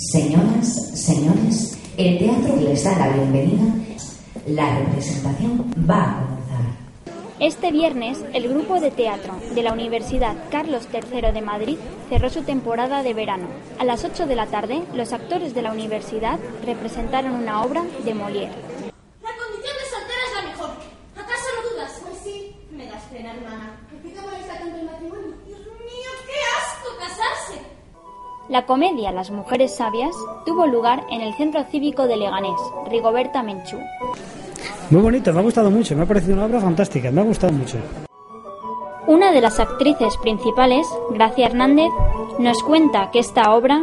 Señoras, señores, el teatro les da la bienvenida. La representación va a comenzar. Este viernes, el grupo de teatro de la Universidad Carlos III de Madrid cerró su temporada de verano. A las 8 de la tarde, los actores de la universidad representaron una obra de Molière. La condición de soltera es la mejor. ¿Acaso lo dudas? Pues sí, me das pena, hermana. ¿Por qué te molesta tanto el matrimonio? Dios mío. La comedia Las mujeres sabias tuvo lugar en el Centro Cívico de Leganés, Rigoberta Menchú. Muy bonito, me ha gustado mucho, me ha parecido una obra fantástica, me ha gustado mucho. Una de las actrices principales, Gracia Hernández, nos cuenta que esta obra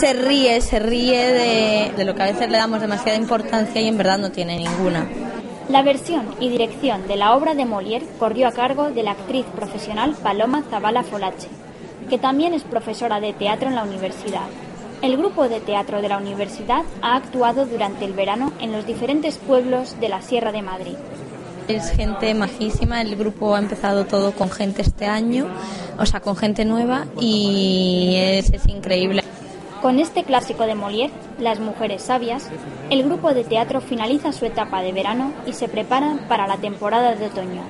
se ríe, se ríe de, de, lo que a veces le damos demasiada importancia y en verdad no tiene ninguna. La versión y dirección de la obra de Molière corrió a cargo de la actriz profesional Paloma Zavala Folache, que también es profesora de teatro en la universidad. El grupo de teatro de la universidad ha actuado durante el verano en los diferentes pueblos de la Sierra de Madrid. Es gente majísima, el grupo ha empezado todo con gente este año, o sea, con gente nueva y es, es increíble. Con este clásico de Molière, Las mujeres sabias, el grupo de teatro finaliza su etapa de verano y se prepara para la temporada de otoño.